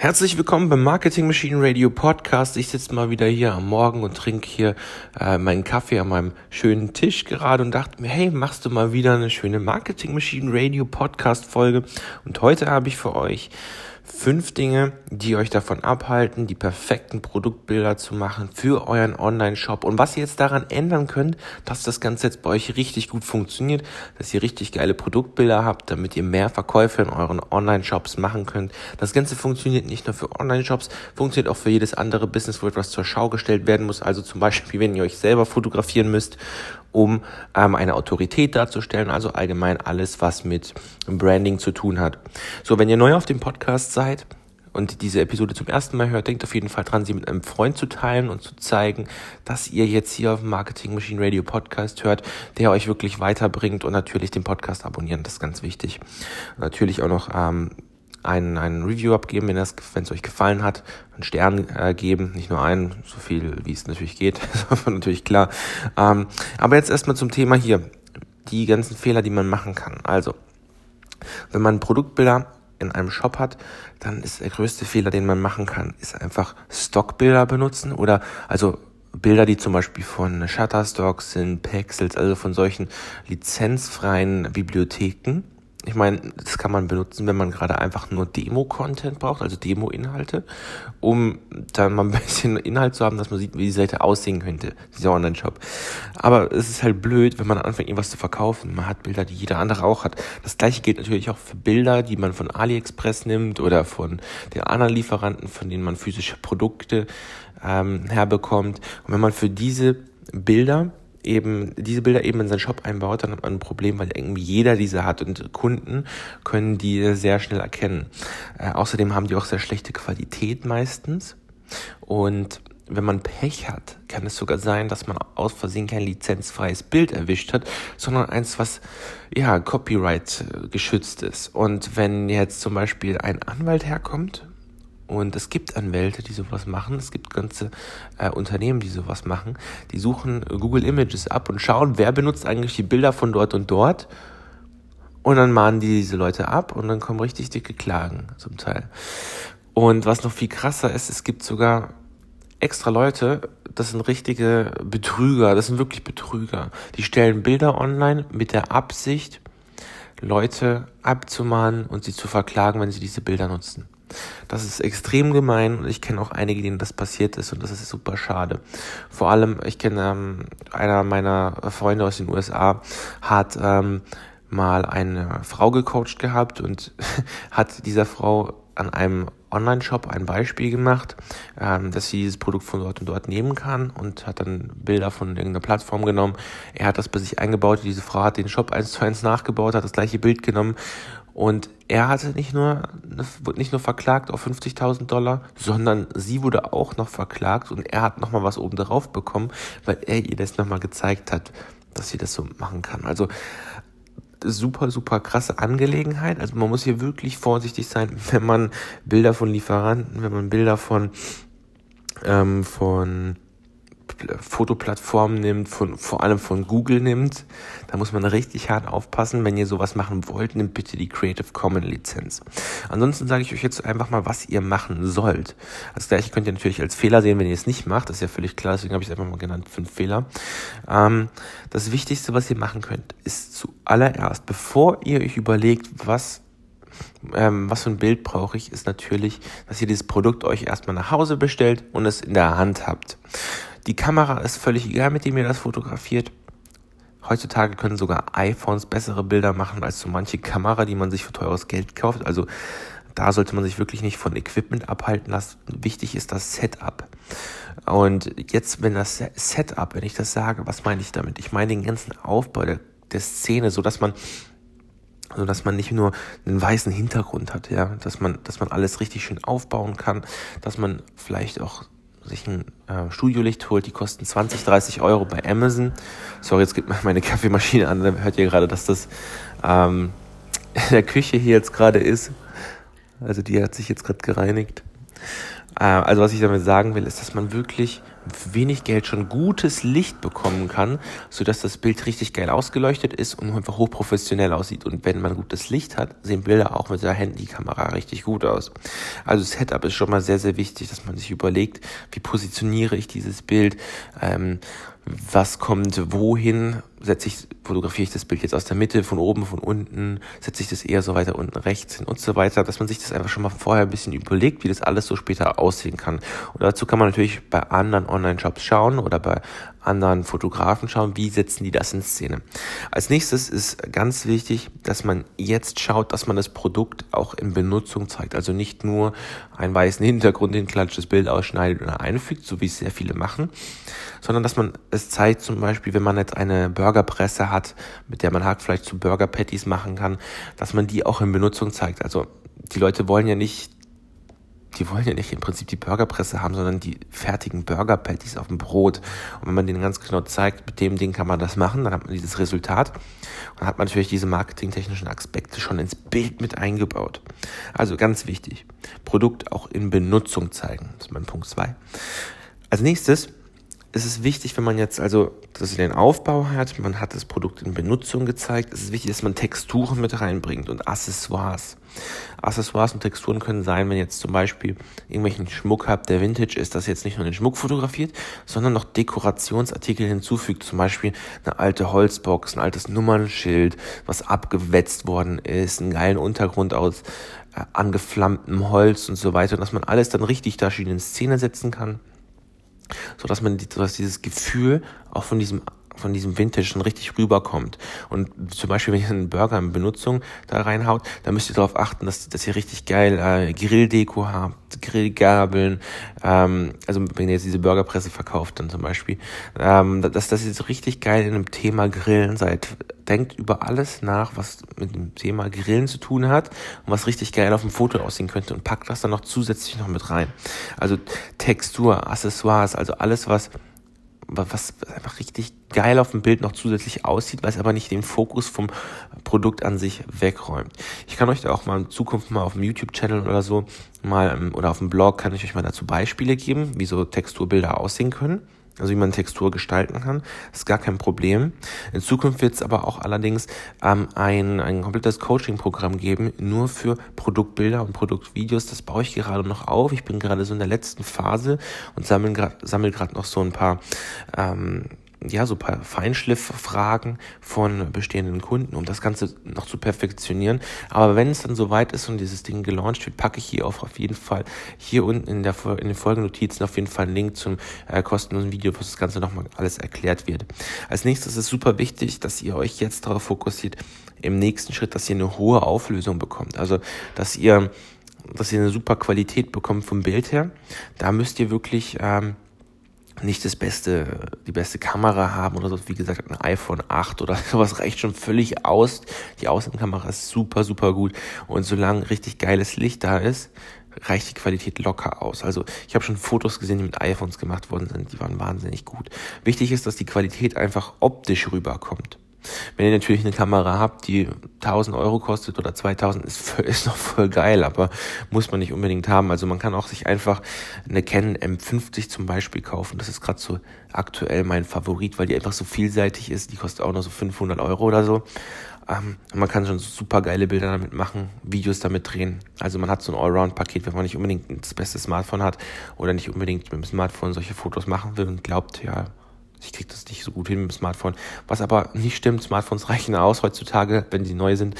Herzlich willkommen beim Marketing Machine Radio Podcast. Ich sitze mal wieder hier am Morgen und trinke hier äh, meinen Kaffee an meinem schönen Tisch gerade und dachte mir, hey, machst du mal wieder eine schöne Marketing Machine Radio Podcast Folge? Und heute habe ich für euch Fünf Dinge, die euch davon abhalten, die perfekten Produktbilder zu machen für euren Online-Shop und was ihr jetzt daran ändern könnt, dass das Ganze jetzt bei euch richtig gut funktioniert, dass ihr richtig geile Produktbilder habt, damit ihr mehr Verkäufe in euren Online-Shops machen könnt. Das Ganze funktioniert nicht nur für Online-Shops, funktioniert auch für jedes andere Business, wo etwas zur Schau gestellt werden muss. Also zum Beispiel, wenn ihr euch selber fotografieren müsst um ähm, eine Autorität darzustellen, also allgemein alles, was mit Branding zu tun hat. So, wenn ihr neu auf dem Podcast seid, und diese Episode zum ersten Mal hört, denkt auf jeden Fall dran, sie mit einem Freund zu teilen und zu zeigen, dass ihr jetzt hier auf dem Marketing Machine Radio Podcast hört, der euch wirklich weiterbringt und natürlich den Podcast abonnieren, das ist ganz wichtig. Natürlich auch noch ähm, ein, ein Review abgeben, wenn es euch gefallen hat, einen Stern äh, geben, nicht nur einen, so viel wie es natürlich geht, das war natürlich klar. Ähm, aber jetzt erstmal zum Thema hier, die ganzen Fehler, die man machen kann. Also, wenn man Produktbilder in einem Shop hat, dann ist der größte Fehler, den man machen kann, ist einfach Stockbilder benutzen oder also Bilder, die zum Beispiel von Shutterstock sind, Pexels, also von solchen lizenzfreien Bibliotheken ich meine, das kann man benutzen, wenn man gerade einfach nur Demo-Content braucht, also Demo-Inhalte, um dann mal ein bisschen Inhalt zu haben, dass man sieht, wie die Seite aussehen könnte, dieser Online-Shop. Aber es ist halt blöd, wenn man anfängt, irgendwas zu verkaufen. Man hat Bilder, die jeder andere auch hat. Das gleiche gilt natürlich auch für Bilder, die man von AliExpress nimmt oder von den anderen Lieferanten, von denen man physische Produkte ähm, herbekommt. Und wenn man für diese Bilder eben diese Bilder eben in seinen Shop einbaut, dann hat man ein Problem, weil irgendwie jeder diese hat und Kunden können die sehr schnell erkennen. Äh, außerdem haben die auch sehr schlechte Qualität meistens und wenn man Pech hat, kann es sogar sein, dass man aus Versehen kein lizenzfreies Bild erwischt hat, sondern eins, was ja Copyright geschützt ist. Und wenn jetzt zum Beispiel ein Anwalt herkommt und es gibt Anwälte, die sowas machen. Es gibt ganze äh, Unternehmen, die sowas machen. Die suchen Google Images ab und schauen, wer benutzt eigentlich die Bilder von dort und dort. Und dann mahnen die diese Leute ab und dann kommen richtig dicke Klagen zum Teil. Und was noch viel krasser ist, es gibt sogar extra Leute, das sind richtige Betrüger, das sind wirklich Betrüger. Die stellen Bilder online mit der Absicht, Leute abzumahnen und sie zu verklagen, wenn sie diese Bilder nutzen. Das ist extrem gemein und ich kenne auch einige, denen das passiert ist und das ist super schade. Vor allem, ich kenne ähm, einer meiner Freunde aus den USA hat ähm, mal eine Frau gecoacht gehabt und hat dieser Frau an einem Online-Shop ein Beispiel gemacht, ähm, dass sie dieses Produkt von dort und dort nehmen kann und hat dann Bilder von irgendeiner Plattform genommen. Er hat das bei sich eingebaut, diese Frau hat den Shop eins zu eins nachgebaut, hat das gleiche Bild genommen und er hatte nicht nur, wurde nicht nur verklagt auf 50.000 Dollar, sondern sie wurde auch noch verklagt und er hat nochmal was oben drauf bekommen, weil er ihr das nochmal gezeigt hat, dass sie das so machen kann. Also, super, super krasse Angelegenheit. Also man muss hier wirklich vorsichtig sein, wenn man Bilder von Lieferanten, wenn man Bilder von, ähm, von Fotoplattformen nimmt, von, vor allem von Google nimmt, da muss man richtig hart aufpassen. Wenn ihr sowas machen wollt, nehmt bitte die Creative Commons Lizenz. Ansonsten sage ich euch jetzt einfach mal, was ihr machen sollt. Das gleiche könnt ihr natürlich als Fehler sehen, wenn ihr es nicht macht. Das ist ja völlig klar, deswegen habe ich es einfach mal genannt, fünf Fehler. Ähm, das Wichtigste, was ihr machen könnt, ist zuallererst, bevor ihr euch überlegt, was ähm, was für ein Bild brauche ich, ist natürlich, dass ihr dieses Produkt euch erstmal nach Hause bestellt und es in der Hand habt. Die Kamera ist völlig egal, mit dem ihr das fotografiert. Heutzutage können sogar iPhones bessere Bilder machen als so manche Kamera, die man sich für teures Geld kauft. Also da sollte man sich wirklich nicht von Equipment abhalten lassen. Wichtig ist das Setup. Und jetzt, wenn das Setup, wenn ich das sage, was meine ich damit? Ich meine den ganzen Aufbau der, der Szene, so dass man so dass man nicht nur einen weißen Hintergrund hat, ja, dass man, dass man alles richtig schön aufbauen kann, dass man vielleicht auch sich ein äh, Studiolicht holt, die kosten 20, 30 Euro bei Amazon. Sorry, jetzt geht meine Kaffeemaschine an, dann hört ihr gerade, dass das ähm, in der Küche hier jetzt gerade ist. Also die hat sich jetzt gerade gereinigt. Äh, also was ich damit sagen will, ist, dass man wirklich wenig Geld schon gutes Licht bekommen kann, sodass das Bild richtig geil ausgeleuchtet ist und einfach hochprofessionell aussieht. Und wenn man gutes Licht hat, sehen Bilder auch mit der Handykamera richtig gut aus. Also Setup ist schon mal sehr, sehr wichtig, dass man sich überlegt, wie positioniere ich dieses Bild, ähm, was kommt wohin, setze ich, fotografiere ich das Bild jetzt aus der Mitte, von oben, von unten, setze ich das eher so weiter unten rechts hin und so weiter, dass man sich das einfach schon mal vorher ein bisschen überlegt, wie das alles so später aussehen kann. Und dazu kann man natürlich bei anderen Online-Shops schauen oder bei anderen Fotografen schauen, wie setzen die das in Szene. Als nächstes ist ganz wichtig, dass man jetzt schaut, dass man das Produkt auch in Benutzung zeigt. Also nicht nur einen weißen Hintergrund hinklatscht, das Bild ausschneidet oder einfügt, so wie es sehr viele machen, sondern dass man es zeigt, zum Beispiel, wenn man jetzt eine Burgerpresse hat, mit der man Hackfleisch zu Burger Patties machen kann, dass man die auch in Benutzung zeigt. Also die Leute wollen ja nicht die wollen ja nicht im Prinzip die Burgerpresse haben, sondern die fertigen Burger Patties auf dem Brot. Und wenn man denen ganz genau zeigt, mit dem Ding kann man das machen, dann hat man dieses Resultat. Und dann hat man natürlich diese marketingtechnischen Aspekte schon ins Bild mit eingebaut. Also ganz wichtig, Produkt auch in Benutzung zeigen. Das ist mein Punkt zwei. Als nächstes ist es wichtig, wenn man jetzt also, dass den Aufbau hat, man hat das Produkt in Benutzung gezeigt, es ist wichtig, dass man Texturen mit reinbringt und Accessoires. Accessoires und Texturen können sein, wenn ihr jetzt zum Beispiel irgendwelchen Schmuck habt, der Vintage ist, dass ihr jetzt nicht nur den Schmuck fotografiert, sondern noch Dekorationsartikel hinzufügt, zum Beispiel eine alte Holzbox, ein altes Nummernschild, was abgewetzt worden ist, einen geilen Untergrund aus äh, angeflammtem Holz und so weiter, und dass man alles dann richtig da schön in Szene setzen kann so dass man dass dieses Gefühl auch von diesem von diesem Vintage schon richtig rüberkommt. Und zum Beispiel, wenn ihr einen Burger in Benutzung da reinhaut, dann müsst ihr darauf achten, dass, dass ihr richtig geil äh, Grilldeko habt, Grillgabeln, ähm, also wenn ihr jetzt diese Burgerpresse verkauft dann zum Beispiel, ähm, dass, dass ihr so richtig geil in einem Thema Grillen seid. Denkt über alles nach, was mit dem Thema Grillen zu tun hat und was richtig geil auf dem Foto aussehen könnte und packt das dann noch zusätzlich noch mit rein. Also Textur, Accessoires, also alles, was was einfach richtig geil auf dem Bild noch zusätzlich aussieht, was aber nicht den Fokus vom Produkt an sich wegräumt. Ich kann euch da auch mal in Zukunft mal auf dem YouTube-Channel oder so mal ähm, oder auf dem Blog kann ich euch mal dazu Beispiele geben, wie so Texturbilder aussehen können also wie man Textur gestalten kann. Ist gar kein Problem. In Zukunft wird es aber auch allerdings ähm, ein, ein komplettes Coaching-Programm geben, nur für Produktbilder und Produktvideos. Das baue ich gerade noch auf. Ich bin gerade so in der letzten Phase und sammle gerade sammel noch so ein paar ähm, ja, so paar Feinschlifffragen von bestehenden Kunden, um das Ganze noch zu perfektionieren. Aber wenn es dann soweit ist und dieses Ding gelauncht wird, packe ich hier auf, auf jeden Fall hier unten in, der, in den Folgenotizen auf jeden Fall einen Link zum äh, kostenlosen Video, wo das Ganze nochmal alles erklärt wird. Als nächstes ist super wichtig, dass ihr euch jetzt darauf fokussiert, im nächsten Schritt, dass ihr eine hohe Auflösung bekommt. Also, dass ihr dass ihr eine super Qualität bekommt vom Bild her. Da müsst ihr wirklich ähm, nicht das beste, die beste Kamera haben oder so, wie gesagt, ein iPhone 8 oder sowas reicht schon völlig aus. Die Außenkamera ist super, super gut. Und solange richtig geiles Licht da ist, reicht die Qualität locker aus. Also ich habe schon Fotos gesehen, die mit iPhones gemacht worden sind, die waren wahnsinnig gut. Wichtig ist, dass die Qualität einfach optisch rüberkommt. Wenn ihr natürlich eine Kamera habt, die 1000 Euro kostet oder 2000, ist, ist noch voll geil, aber muss man nicht unbedingt haben. Also man kann auch sich einfach eine Canon M50 zum Beispiel kaufen. Das ist gerade so aktuell mein Favorit, weil die einfach so vielseitig ist. Die kostet auch noch so 500 Euro oder so. Ähm, man kann schon super geile Bilder damit machen, Videos damit drehen. Also man hat so ein Allround-Paket, wenn man nicht unbedingt das beste Smartphone hat oder nicht unbedingt mit dem Smartphone solche Fotos machen will und glaubt, ja, ich kriege das nicht so gut hin mit dem Smartphone. Was aber nicht stimmt, Smartphones reichen aus heutzutage, wenn sie neu sind.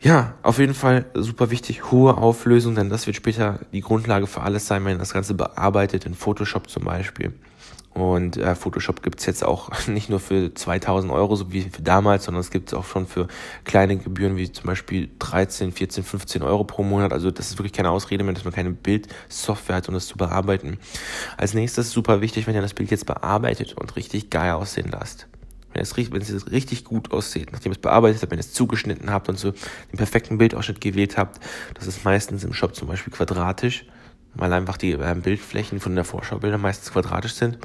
Ja, auf jeden Fall super wichtig, hohe Auflösung, denn das wird später die Grundlage für alles sein, wenn das Ganze bearbeitet, in Photoshop zum Beispiel. Und äh, Photoshop gibt's jetzt auch nicht nur für 2000 Euro, so wie für damals, sondern es gibt es auch schon für kleine Gebühren wie zum Beispiel 13, 14, 15 Euro pro Monat. Also das ist wirklich keine Ausrede mehr, dass man keine Bildsoftware hat, um das zu bearbeiten. Als nächstes super wichtig, wenn ihr das Bild jetzt bearbeitet und richtig geil aussehen lasst. Wenn es, wenn es richtig gut aussieht, nachdem ihr es bearbeitet habt, wenn ihr es zugeschnitten habt und so den perfekten Bildausschnitt gewählt habt, das ist meistens im Shop zum Beispiel quadratisch, weil einfach die äh, Bildflächen von der Vorschaubilder meistens quadratisch sind.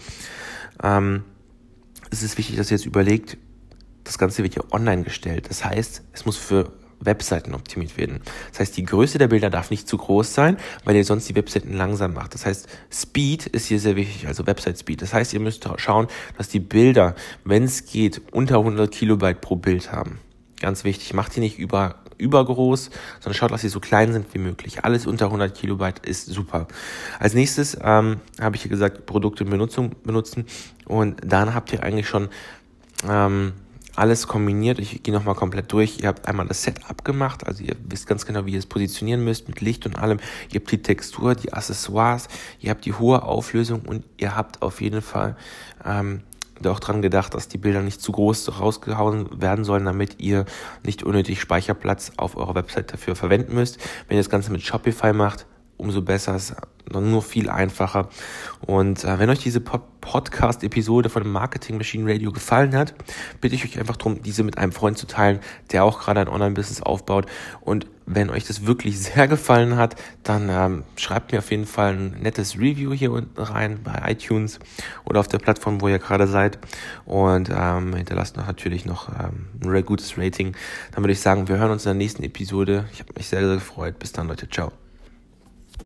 Ähm, es ist wichtig, dass ihr jetzt überlegt, das Ganze wird ja online gestellt. Das heißt, es muss für Webseiten optimiert werden. Das heißt, die Größe der Bilder darf nicht zu groß sein, weil ihr sonst die Webseiten langsam macht. Das heißt, Speed ist hier sehr wichtig, also Website Speed. Das heißt, ihr müsst schauen, dass die Bilder, wenn es geht, unter 100 Kilobyte pro Bild haben. Ganz wichtig, macht die nicht über übergroß, sondern schaut, dass sie so klein sind wie möglich. Alles unter 100 Kilobyte ist super. Als nächstes ähm, habe ich hier gesagt, Produkte in Benutzung benutzen und dann habt ihr eigentlich schon ähm, alles kombiniert. Ich gehe nochmal komplett durch. Ihr habt einmal das Setup gemacht, also ihr wisst ganz genau, wie ihr es positionieren müsst mit Licht und allem. Ihr habt die Textur, die Accessoires, ihr habt die hohe Auflösung und ihr habt auf jeden Fall ähm, auch dran gedacht, dass die Bilder nicht zu groß rausgehauen werden sollen, damit ihr nicht unnötig Speicherplatz auf eurer Website dafür verwenden müsst. Wenn ihr das Ganze mit Shopify macht, umso besser, nur viel einfacher. Und äh, wenn euch diese Podcast-Episode von Marketing Machine Radio gefallen hat, bitte ich euch einfach darum, diese mit einem Freund zu teilen, der auch gerade ein Online-Business aufbaut. Und wenn euch das wirklich sehr gefallen hat, dann ähm, schreibt mir auf jeden Fall ein nettes Review hier unten rein bei iTunes oder auf der Plattform, wo ihr gerade seid. Und ähm, hinterlasst natürlich noch ähm, ein gutes Rating. Dann würde ich sagen, wir hören uns in der nächsten Episode. Ich habe mich sehr, sehr gefreut. Bis dann, Leute. Ciao.